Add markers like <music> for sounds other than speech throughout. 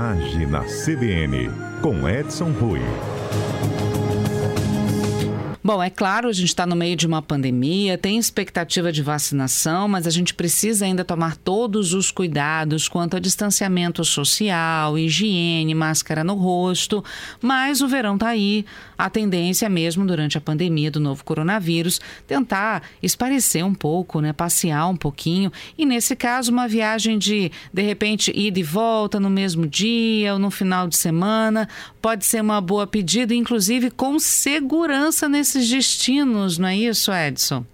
Viaje na CBN, com Edson Rui. Bom, é claro, a gente está no meio de uma pandemia, tem expectativa de vacinação, mas a gente precisa ainda tomar todos os cuidados quanto a distanciamento social, higiene, máscara no rosto. Mas o verão está aí, a tendência mesmo durante a pandemia do novo coronavírus tentar esparecer um pouco, né, passear um pouquinho. E nesse caso, uma viagem de de repente ida e volta no mesmo dia ou no final de semana pode ser uma boa pedida, inclusive com segurança nesse esses destinos, não é isso, Edson?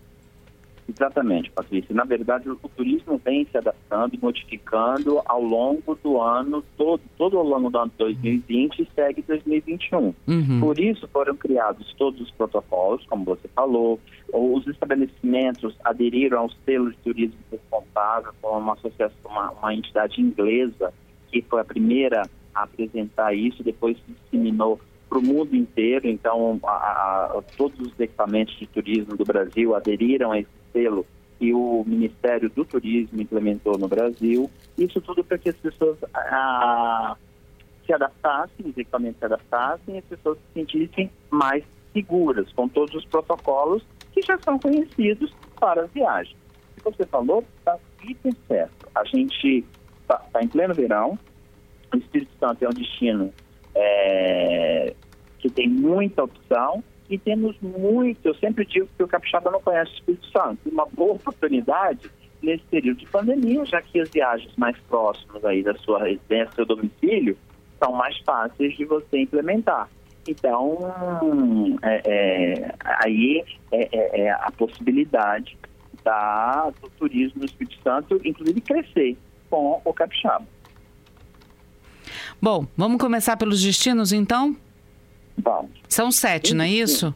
Exatamente, Patrícia. Na verdade, o turismo vem se adaptando e modificando ao longo do ano todo, todo ao longo do ano 2020 e segue 2021. Uhum. Por isso foram criados todos os protocolos, como você falou, os estabelecimentos aderiram ao selo de turismo responsável, como uma associação, uma, uma entidade inglesa que foi a primeira apresentar isso, depois se disseminou para o mundo inteiro. Então, a, a, todos os equipamentos de turismo do Brasil aderiram a esse selo que o Ministério do Turismo implementou no Brasil. Isso tudo para que as pessoas a, se adaptassem, os equipamentos se adaptassem e as pessoas se sentissem mais seguras, com todos os protocolos que já são conhecidos para as viagens. O que você falou está certo. A gente está tá em pleno verão, o Espírito Santo é um destino é, que tem muita opção e temos muito, eu sempre digo que o capixaba não conhece o Espírito Santo, uma boa oportunidade nesse período de pandemia, já que as viagens mais próximas aí da sua residência, do seu domicílio, são mais fáceis de você implementar. Então, é, é, aí é, é, é a possibilidade da, do turismo no Espírito Santo, inclusive, crescer com o capixaba. Bom, vamos começar pelos destinos então? Vamos. São sete, não é isso?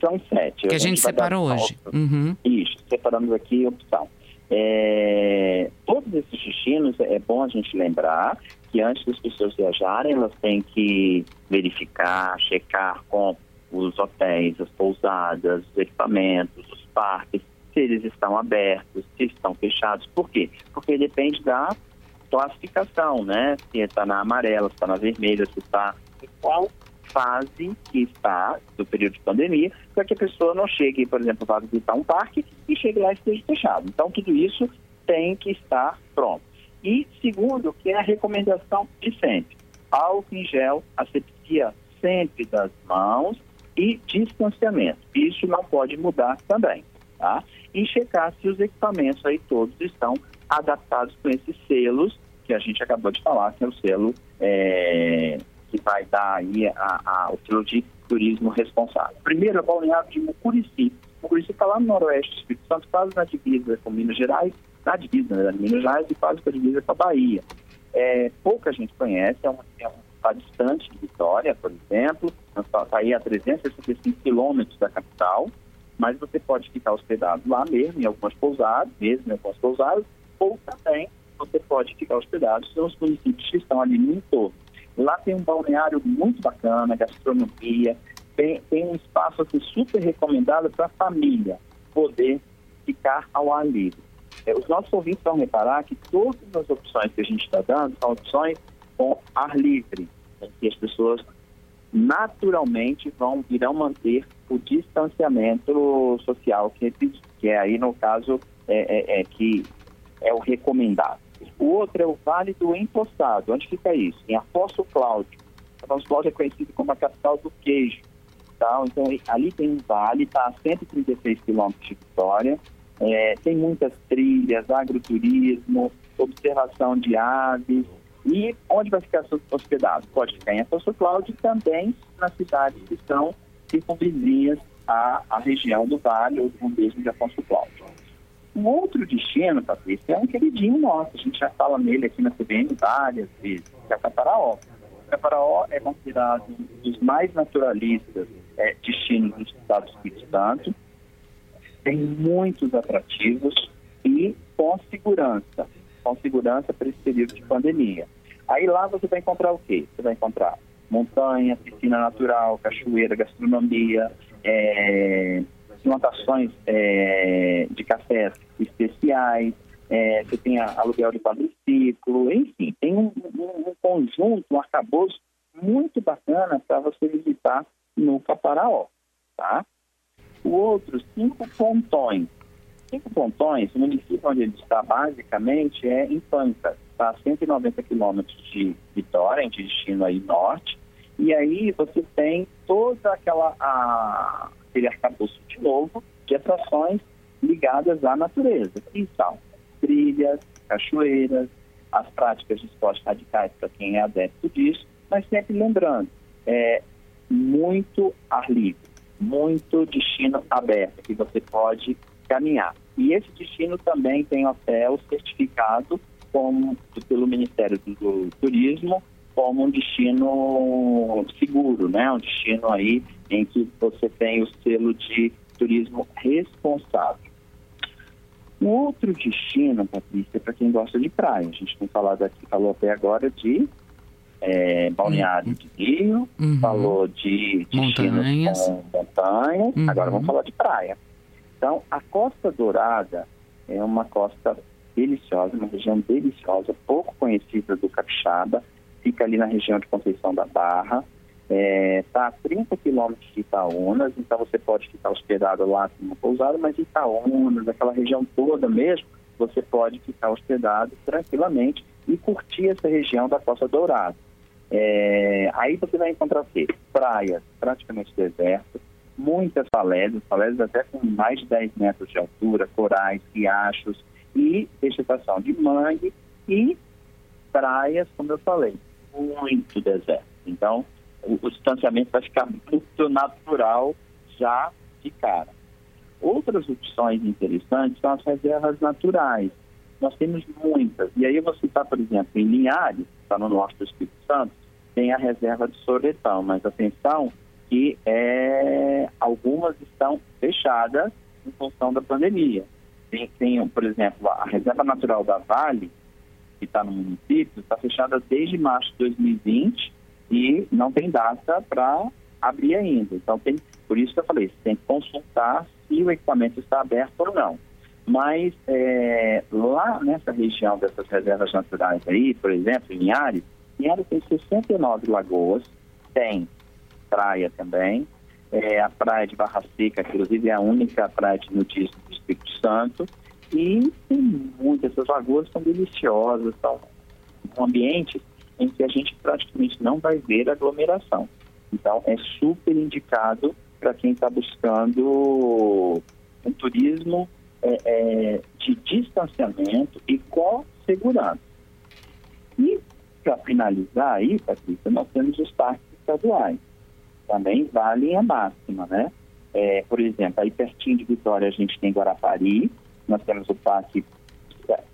São sete. Que a, a gente, gente separou hoje. Uhum. Isso, separamos aqui a opção. É, todos esses destinos, é bom a gente lembrar que antes das pessoas viajarem, elas têm que verificar, checar com os hotéis, as pousadas, os equipamentos, os parques, se eles estão abertos, se estão fechados. Por quê? Porque depende da classificação, né? Se está na amarela, se está na vermelha, se está em qual fase que está do período de pandemia, para que a pessoa não chegue, por exemplo, para visitar um parque e chegue lá e esteja fechado. Então, tudo isso tem que estar pronto. E segundo, que é a recomendação de sempre, álcool em gel, asepsia sempre das mãos e distanciamento. Isso não pode mudar também, tá? E checar se os equipamentos aí todos estão adaptados com esses selos que a gente acabou de falar, que é o selo é, que vai dar aí a, a, o selo de turismo responsável. Primeiro, é o balneário de Mucurici. Mucurici está lá no noroeste do Espírito Santo, quase na divisa com Minas Gerais, na divisa né, Minas Gerais e quase com a divisa com a Bahia. É, pouca gente conhece, é um, é um está distante de Vitória, por exemplo, está aí a 365 quilômetros da capital, mas você pode ficar hospedado lá mesmo, em algumas pousadas, mesmo em algumas pousadas, ou também você pode ficar hospedado são os municípios que estão ali no entorno. Lá tem um balneário muito bacana, gastronomia, tem, tem um espaço assim, super recomendado para a família poder ficar ao ar livre. É, os nossos ouvintes vão reparar que todas as opções que a gente está dando são opções com ar livre, que as pessoas naturalmente vão irão manter o distanciamento social que, que é aí no caso é, é, é que é o recomendado. O outro é o Vale do Empoçado. Onde fica isso? Em Afonso Cláudio. Afonso Cláudio é conhecido como a capital do queijo. Tá? Então, ali tem um vale, está a 136 quilômetros de Vitória. É, tem muitas trilhas, agroturismo, observação de aves. E onde vai ficar hospedado? Pode ficar em Afonso Cláudio e também nas cidades que estão circunvizinhas à, à região do vale ou mesmo de Afonso Cláudio. Um outro destino, Patrícia, é um queridinho nosso. A gente já fala nele aqui na CBN várias vezes, que é Caparaó. Caparaó é considerado um dos mais naturalistas é, destinos do estado do Espírito Santo. Tem muitos atrativos e com segurança. Com segurança para esse período de pandemia. Aí lá você vai encontrar o quê? Você vai encontrar montanha, piscina natural, cachoeira, gastronomia, é, plantações é, de cafés especiais, é, você tem aluguel de quadriciclo, enfim, tem um, um, um conjunto, um arcabouço muito bacana para você visitar no Caparaó, tá? O outro, cinco pontões. Cinco pontões, o município onde ele está basicamente é em Pancas, está a 190 quilômetros de Vitória, em destino aí norte, e aí você tem toda aquela a, aquele arcabouço de novo de atrações ligadas à natureza, que são trilhas, cachoeiras, as práticas de esportes radicais para quem é adepto disso, mas sempre lembrando, é muito ar livre, muito destino aberto que você pode caminhar. E esse destino também tem hotel certificado como, pelo Ministério do Turismo como um destino seguro, né? Um destino aí em que você tem o selo de turismo responsável. Um outro destino, Patrícia, para quem gosta de praia. A gente tem falado aqui, falou até agora de é, Balneário uhum. de Rio, uhum. falou de montanhas, com montanhas. Uhum. agora vamos falar de praia. Então, a Costa Dourada é uma costa deliciosa, uma região deliciosa, pouco conhecida do Capixaba, fica ali na região de Conceição da Barra, está é, tá a 30 quilômetros de Itaúnas, então você pode ficar hospedado lá no pousada, mas Itaúnas, aquela região toda mesmo, você pode ficar hospedado tranquilamente e curtir essa região da Costa Dourada. É, aí você vai encontrar o quê? Praias, praticamente deserto, muitas falésias, falésias até com mais de 10 metros de altura, corais, riachos e vegetação de mangue e praias, como eu falei, muito deserto. Então, o, o distanciamento vai ficar muito natural já de cara. Outras opções interessantes são as reservas naturais. Nós temos muitas. E aí eu vou citar, por exemplo, em Linhares, está no norte do Espírito Santo, tem a reserva de Soretão, mas atenção que é, algumas estão fechadas em função da pandemia. Tem, tem, por exemplo, a Reserva Natural da Vale, que está no município, está fechada desde março de 2020 e não tem data para abrir ainda. Então, tem, por isso que eu falei, tem que consultar se o equipamento está aberto ou não. Mas é, lá nessa região dessas reservas naturais aí, por exemplo, em Linhares, Linhares tem 69 lagoas, tem praia também, é, a praia de Barra Seca, inclusive é a única praia de nudismo do Espírito Santo, e tem muitas, essas lagoas são deliciosas, são ambientes em que a gente praticamente não vai ver aglomeração. Então, é super indicado para quem está buscando um turismo é, é, de distanciamento e com segurança. E, para finalizar aí, Patrícia, nós temos os parques estaduais. Também valem a máxima, né? É, por exemplo, aí pertinho de Vitória a gente tem Guarapari, nós temos o Parque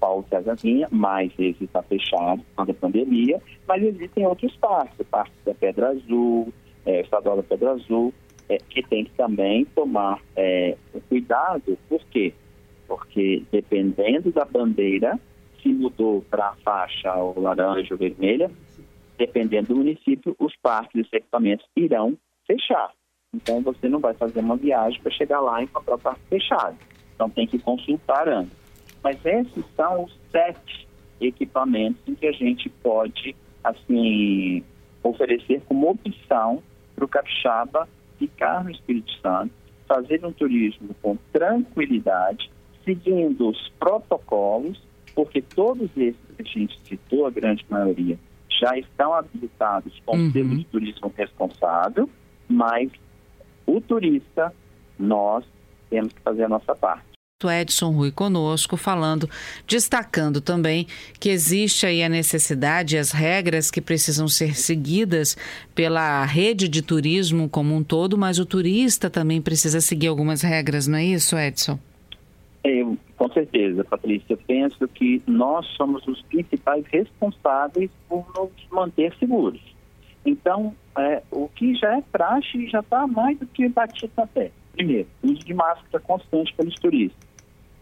Paulo Cesarinha, mas esse está fechado por causa da pandemia, mas existem outros parques, o Parque da Pedra Azul, é, o Estadual da Pedra Azul, é, que tem que também tomar é, cuidado, por quê? Porque dependendo da bandeira, se mudou para a faixa ou laranja ou vermelha, dependendo do município, os parques e os equipamentos irão fechar. Então você não vai fazer uma viagem para chegar lá e encontrar o parque fechado. Então tem que consultar antes. Mas esses são os sete equipamentos em que a gente pode, assim, oferecer como opção para o capixaba ficar no Espírito Santo, fazer um turismo com tranquilidade, seguindo os protocolos, porque todos esses que a gente citou, a grande maioria, já estão habilitados com uhum. selo de turismo responsável, mas o turista, nós temos que fazer a nossa parte. Edson Rui conosco, falando, destacando também que existe aí a necessidade as regras que precisam ser seguidas pela rede de turismo como um todo, mas o turista também precisa seguir algumas regras, não é isso, Edson? É, com certeza, Patrícia. Eu penso que nós somos os principais responsáveis por nos manter seguros. Então, é, o que já é praxe já está mais do que batido na pé. Primeiro, uso de máscara constante pelos turistas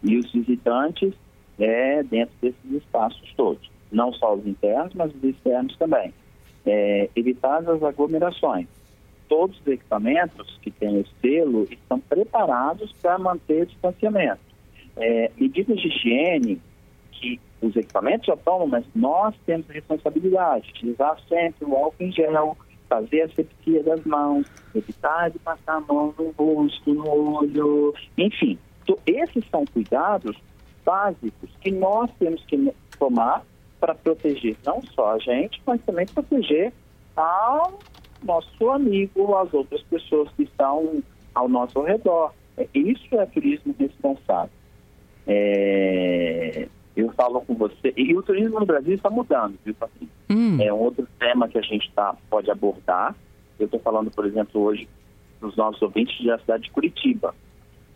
e os visitantes é, dentro desses espaços todos. Não só os internos, mas os externos também. É, evitar as aglomerações. Todos os equipamentos que têm o selo estão preparados para manter o distanciamento. É, medidas de higiene que os equipamentos já tomam, mas nós temos responsabilidade de utilizar sempre o álcool em gel, fazer a sepsia das mãos, evitar de passar a mão no rosto, no olho, enfim. Esses são cuidados básicos que nós temos que tomar para proteger não só a gente, mas também proteger ao nosso amigo, as outras pessoas que estão ao nosso redor. Isso é turismo responsável. É, eu falo com você, e o turismo no Brasil está mudando, viu, Patrícia? Hum. É um outro tema que a gente tá, pode abordar. Eu estou falando, por exemplo, hoje dos nossos ouvintes da cidade de Curitiba.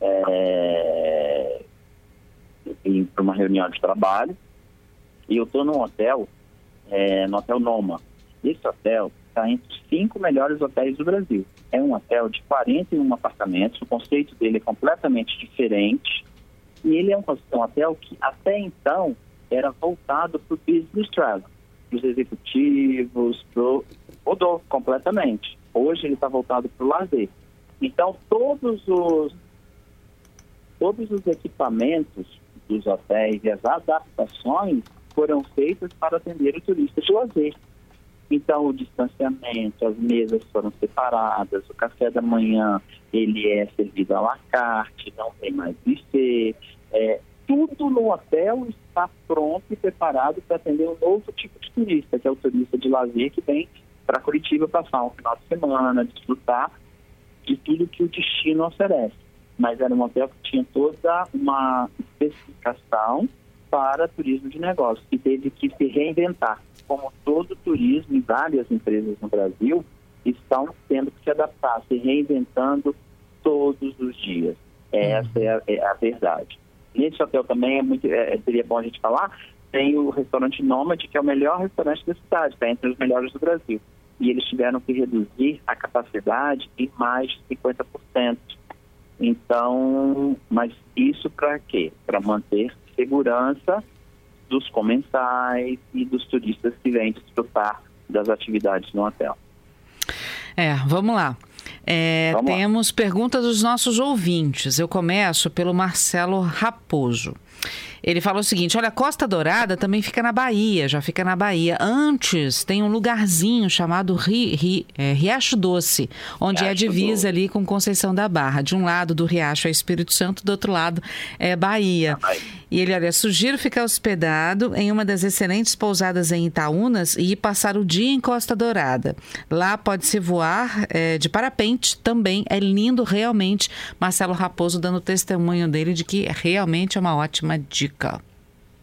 É, para uma reunião de trabalho e eu estou num hotel, é, no Hotel Noma. Esse hotel está entre os cinco melhores hotéis do Brasil. É um hotel de 41 apartamentos, o conceito dele é completamente diferente e ele é um, um hotel que até então era voltado para o business travel, para os executivos, pro, mudou completamente. Hoje ele está voltado para o lazer. Então todos os todos os equipamentos dos hotéis e as adaptações foram feitas para atender o turista de lazer. Então, o distanciamento, as mesas foram separadas, o café da manhã ele é servido à la carte, não tem mais buffet. É, tudo no hotel está pronto e preparado para atender um novo tipo de turista, que é o turista de lazer que vem para Curitiba passar um final de semana, desfrutar de tudo que o destino oferece. Mas era um hotel que tinha toda uma especificação para turismo de negócios e teve que se reinventar como todo turismo e várias empresas no Brasil estão tendo que se adaptar, se reinventando todos os dias. Essa é a, é a verdade. Nesse hotel também é muito, é, seria bom a gente falar, tem o restaurante Nômade, que é o melhor restaurante da cidade, está entre os melhores do Brasil. E eles tiveram que reduzir a capacidade em mais de 50%. Então, mas isso para quê? Para manter segurança dos comensais e dos turistas que vêm desfrutar das atividades no hotel. É, vamos lá. É, vamos temos lá. perguntas dos nossos ouvintes. Eu começo pelo Marcelo Raposo. Ele falou o seguinte: olha, Costa Dourada também fica na Bahia, já fica na Bahia. Antes tem um lugarzinho chamado Ri, Ri, é, Riacho Doce, onde Riacho é a divisa ali com Conceição da Barra. De um lado do Riacho é Espírito Santo, do outro lado é Bahia. E ele, olha, sugiro ficar hospedado em uma das excelentes pousadas em Itaúnas e ir passar o dia em Costa Dourada. Lá pode-se voar é, de parapente também. É lindo realmente. Marcelo Raposo dando testemunho dele de que realmente é uma ótima dica.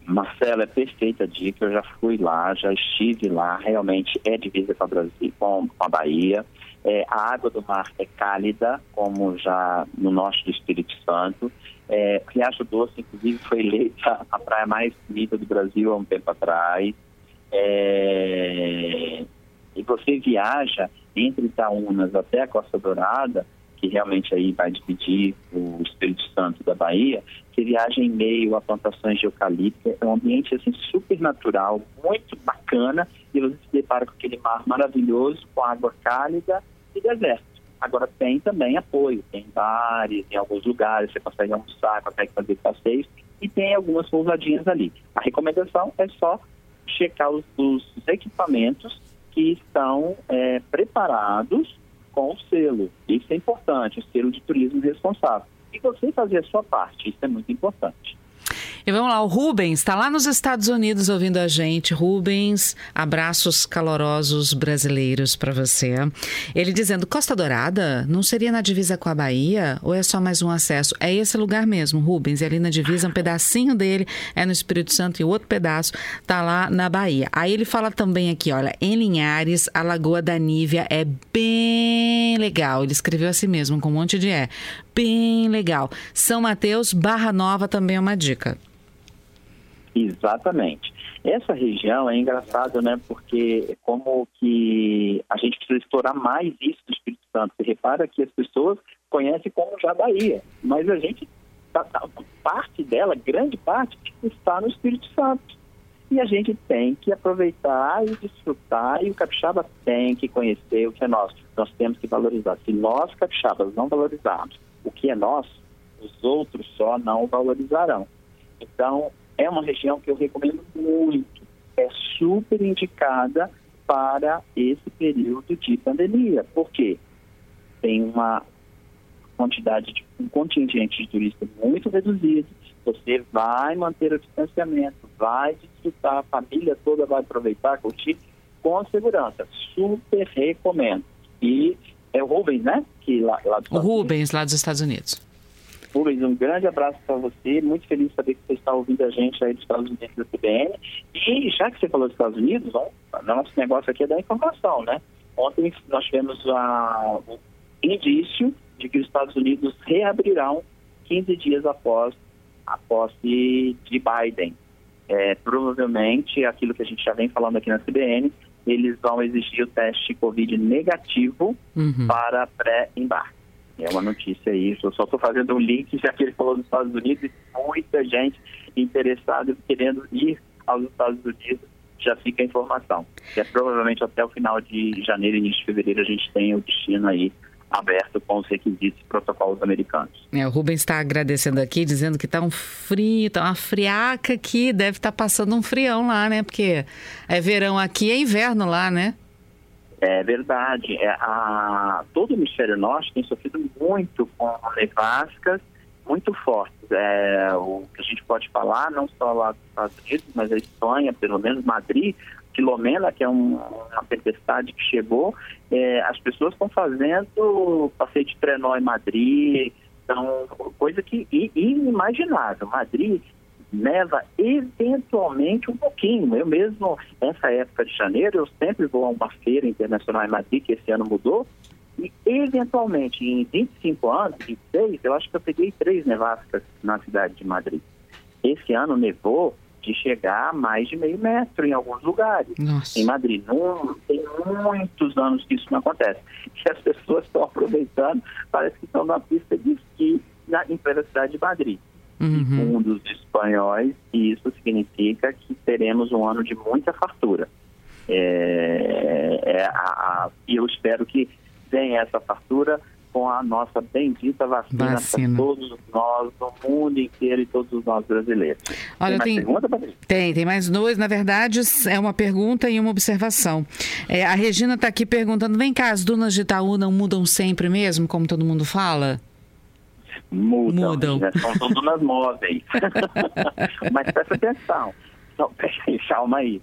Marcelo, é perfeita a dica. Eu já fui lá, já estive lá. Realmente é divisa com, Brasil, com a Bahia. É, a água do mar é cálida, como já no norte do Espírito Santo. É, Riacho Doce, inclusive, foi eleita a praia mais bonita do Brasil há um tempo atrás. É, e você viaja entre Itaúnas até a Costa Dourada, que realmente aí vai dividir o Espírito Santo da Bahia, você viaja em meio a plantações de eucalipto, é um ambiente assim super natural, muito bacana, e você se depara com aquele mar maravilhoso, com água cálida e deserto. Agora tem também apoio, tem bares em alguns lugares, você consegue almoçar, consegue fazer passeios e tem algumas pousadinhas ali. A recomendação é só checar os, os equipamentos que estão é, preparados com o selo. Isso é importante, o selo de turismo responsável. E você fazer a sua parte, isso é muito importante. E vamos lá, o Rubens está lá nos Estados Unidos ouvindo a gente. Rubens, abraços calorosos brasileiros para você. Ele dizendo: Costa Dourada não seria na divisa com a Bahia ou é só mais um acesso? É esse lugar mesmo, Rubens. É ali na divisa, um pedacinho dele é no Espírito Santo e o outro pedaço tá lá na Bahia. Aí ele fala também aqui: olha, em Linhares, a Lagoa da Nívia é bem legal. Ele escreveu assim mesmo, com um monte de é. Bem legal. São Mateus, Barra Nova também é uma dica. Exatamente. Essa região é engraçado, né? Porque como que a gente precisa explorar mais isso do Espírito Santo. Você repara que as pessoas conhecem como já Bahia, mas a gente tá, tá, parte dela, grande parte, está no Espírito Santo. E a gente tem que aproveitar e desfrutar, e o capixaba tem que conhecer o que é nosso. Nós temos que valorizar. Se nós, capixabas, não valorizarmos o que é nosso, os outros só não valorizarão. Então, é uma região que eu recomendo muito. É super indicada para esse período de pandemia. Por quê? Tem uma quantidade de um contingente de turistas muito reduzido. Você vai manter o distanciamento, vai desfrutar, a família toda vai aproveitar, curtir com segurança. Super recomendo. E é o Rubens, né? Que lá, lá o Rubens, lá dos Estados Unidos. Rubens, um grande abraço para você. Muito feliz de saber que você está ouvindo a gente aí dos Estados Unidos da CBN. E já que você falou dos Estados Unidos, ó, nosso negócio aqui é da informação, né? Ontem nós tivemos a, o indício de que os Estados Unidos reabrirão 15 dias após a posse de Biden. É, provavelmente, aquilo que a gente já vem falando aqui na CBN, eles vão exigir o teste Covid negativo uhum. para pré-embarque. É uma notícia isso. Eu só estou fazendo um link, já que ele falou dos Estados Unidos, e muita gente interessada querendo ir aos Estados Unidos, já fica a informação. Que é provavelmente até o final de janeiro, início de fevereiro, a gente tem o destino aí aberto com os requisitos e protocolos americanos. É, o Rubens está agradecendo aqui, dizendo que está um frio, está uma friaca aqui, deve estar tá passando um frião lá, né? Porque é verão aqui, é inverno lá, né? É verdade. É, a, todo o hemisfério norte tem sofrido muito com nevascas muito fortes. É, o que a gente pode falar, não só lá dos Estados Unidos, mas a Espanha, pelo menos Madrid, Filomena, que é um, uma tempestade que chegou, é, as pessoas estão fazendo passeio de trenó em Madrid, então, coisa que inimaginável. Madrid neva eventualmente um pouquinho. Eu mesmo, nessa época de janeiro, eu sempre vou a uma feira internacional em Madrid, que esse ano mudou, e eventualmente, em 25 anos, 26, eu acho que eu peguei três nevascas na cidade de Madrid. Esse ano nevou de chegar a mais de meio metro em alguns lugares. Nossa. Em Madrid. Não, tem muitos anos que isso não acontece. E as pessoas estão aproveitando, parece que estão na pista de esqui na, em plena cidade de Madrid. Uhum. Segundo os espanhóis, isso significa que teremos um ano de muita fartura. É, é, a, a, e eu espero que venha essa fartura com a nossa bendita vacina, vacina. para todos nós, no mundo inteiro e todos nós brasileiros. Olha, tem, mais tem, pergunta, tem, tem mais dois. Na verdade, é uma pergunta e uma observação. É, a Regina está aqui perguntando: vem cá, as dunas de Itaú não mudam sempre mesmo, como todo mundo fala? Mudam. mudam. Né? São, são dunas móveis. <laughs> Mas presta atenção. Não, calma aí.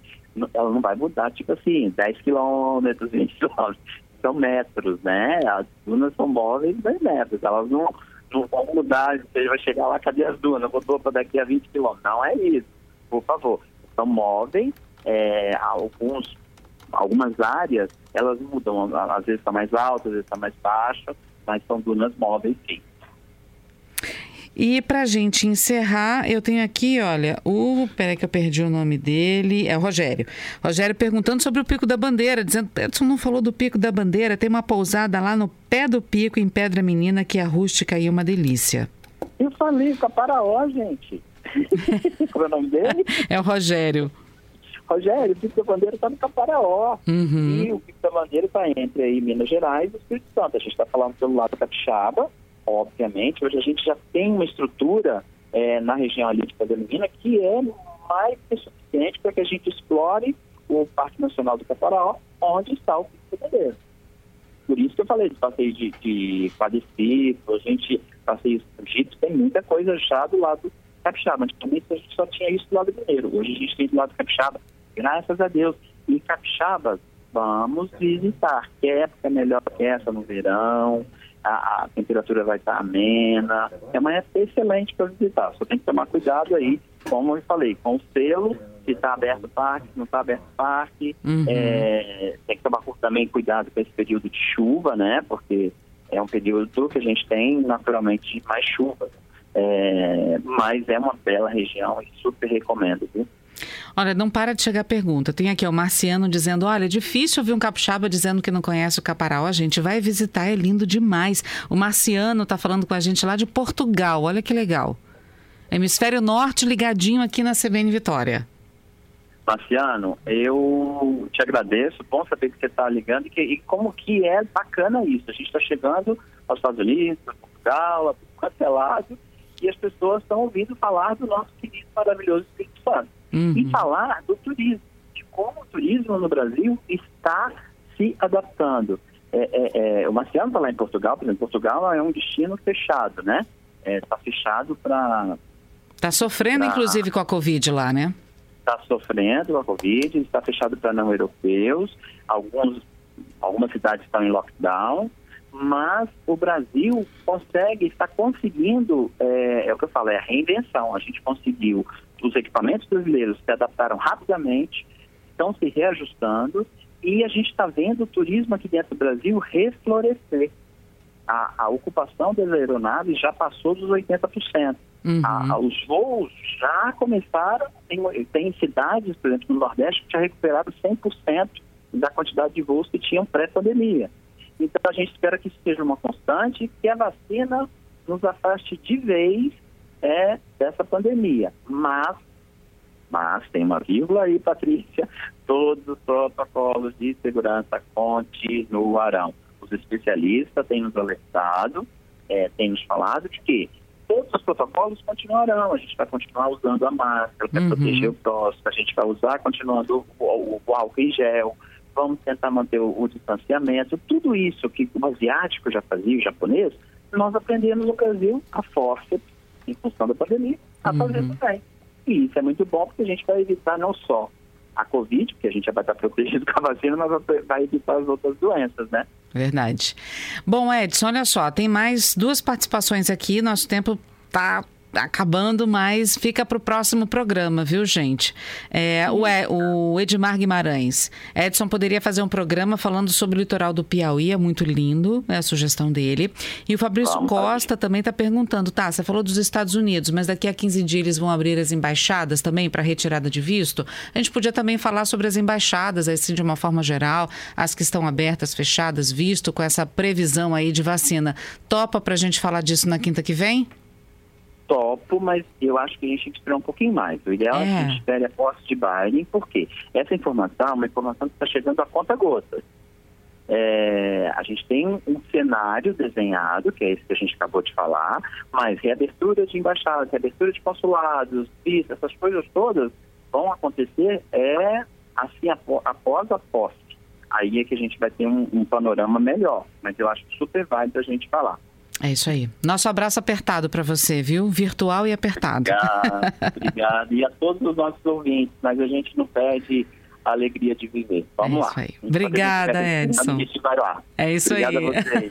Ela não vai mudar, tipo assim, 10 quilômetros, 20 quilômetros são metros, né? As dunas são móveis em metros, elas não, não vão mudar, você vai chegar lá, cadê as dunas? Botou para daqui a 20 quilômetros. Não é isso, por favor. São móveis, é, alguns, algumas áreas, elas mudam, às vezes está mais alta, às vezes está mais baixa, mas são dunas móveis sim. E para gente encerrar, eu tenho aqui, olha, o. Peraí que eu perdi o nome dele. É o Rogério. Rogério perguntando sobre o Pico da Bandeira, dizendo: Edson não falou do Pico da Bandeira, tem uma pousada lá no pé do pico, em Pedra Menina, que é rústica e uma delícia. Eu falei, Caparaó, gente. <laughs> Qual é o nome dele? É o Rogério. Rogério, o Pico da Bandeira está no Caparaó. Uhum. E o Pico da Bandeira está entre aí Minas Gerais e o Espírito Santo. A gente está falando pelo lado capixaba obviamente. Hoje a gente já tem uma estrutura é, na região ali de Pedelina que é mais que suficiente para que a gente explore o Parque Nacional do Caparaó, onde está o Pico Bandeira. Por isso que eu falei de de, de quadriciclo, a gente passeio jiu tem muita coisa já do lado capixaba. Antigamente a gente só tinha isso do lado mineiro, hoje a gente tem do lado capixaba, graças a Deus. E capixabas, vamos visitar. Que época melhor que essa no verão? A, a temperatura vai estar amena. É uma época excelente para visitar. Só tem que tomar cuidado aí, como eu falei, com o selo, se está aberto o parque, se não está aberto o parque. Uhum. É, tem que tomar também cuidado com esse período de chuva, né? Porque é um período que a gente tem naturalmente mais chuva. É, mas é uma bela região e super recomendo, viu? Olha, não para de chegar pergunta. Tem aqui o Marciano dizendo: olha, é difícil ouvir um capixaba dizendo que não conhece o Caparaó. A gente vai visitar, é lindo demais. O Marciano está falando com a gente lá de Portugal. Olha que legal. Hemisfério Norte ligadinho aqui na CBN Vitória. Marciano, eu te agradeço. Bom saber que você está ligando e, que, e, como que é bacana isso. A gente está chegando aos Estados Unidos, Portugal, a qualquer lado e as pessoas estão ouvindo falar do nosso querido maravilhoso Espírito Santo. Uhum. E falar do turismo, de como o turismo no Brasil está se adaptando. É, é, é, o Marciano está lá em Portugal, por exemplo, Portugal é um destino fechado, né? Está é, fechado para... Está sofrendo, pra... inclusive, com a Covid lá, né? Está sofrendo com a Covid, está fechado para não europeus, alguns, algumas cidades estão em lockdown, mas o Brasil consegue, está conseguindo, é, é, o que eu falo, é a reinvenção. A gente conseguiu, os equipamentos brasileiros se adaptaram rapidamente, estão se reajustando e a gente está vendo o turismo aqui dentro do Brasil reflorescer. A, a ocupação das aeronaves já passou dos 80%. Uhum. A, os voos já começaram, tem, tem cidades, por exemplo, no Nordeste, que já recuperaram 100% da quantidade de voos que tinham pré-pandemia. Então a gente espera que isso seja uma constante, que a vacina nos afaste de vez é, dessa pandemia. Mas, mas tem uma vírgula aí, Patrícia, todos os protocolos de segurança continuarão. Os especialistas têm nos alertado, é, têm nos falado de que todos os protocolos continuarão. A gente vai continuar usando a máscara para uhum. proteger o próximo, a gente vai usar continuando o, o, o álcool em gel, vamos tentar manter o, o, distanciamento. Tudo isso que o asiático já fazia, o japonês, nós aprendemos no Brasil a força, em função da pandemia, a uhum. fazer também. E isso é muito bom porque a gente vai evitar não só a Covid, porque a gente já vai estar protegido <laughs> com a vacina, mas vai evitar as outras doenças, né? Verdade. Bom, Edson, olha só, tem mais duas participações aqui, nosso tempo está acabando, mas fica para o próximo programa, viu, gente? É, o, o Edmar Guimarães. Edson poderia fazer um programa falando sobre o litoral do Piauí, é muito lindo, é a sugestão dele. E o Fabrício Vamos Costa fazer. também está perguntando, tá, você falou dos Estados Unidos, mas daqui a 15 dias eles vão abrir as embaixadas também para retirada de visto? A gente podia também falar sobre as embaixadas, assim, de uma forma geral, as que estão abertas, fechadas, visto com essa previsão aí de vacina. Topa para a gente falar disso na quinta que vem? Topo, mas eu acho que a gente tem que esperar um pouquinho mais. O ideal é, é que a gente espere a posse de Biden, porque essa informação é uma informação que está chegando a conta gotas. É, a gente tem um cenário desenhado, que é esse que a gente acabou de falar, mas reabertura de embaixadas, reabertura de consulados, isso, essas coisas todas vão acontecer é assim após a posse. Aí é que a gente vai ter um, um panorama melhor, mas eu acho super válido a gente falar. É isso aí. Nosso abraço apertado para você, viu? Virtual e apertado. Obrigado, <laughs> obrigado. E a todos os nossos ouvintes, mas a gente não perde a alegria de viver. Vamos é lá. Aí. Obrigada, Edson. É isso Obrigada aí. <laughs>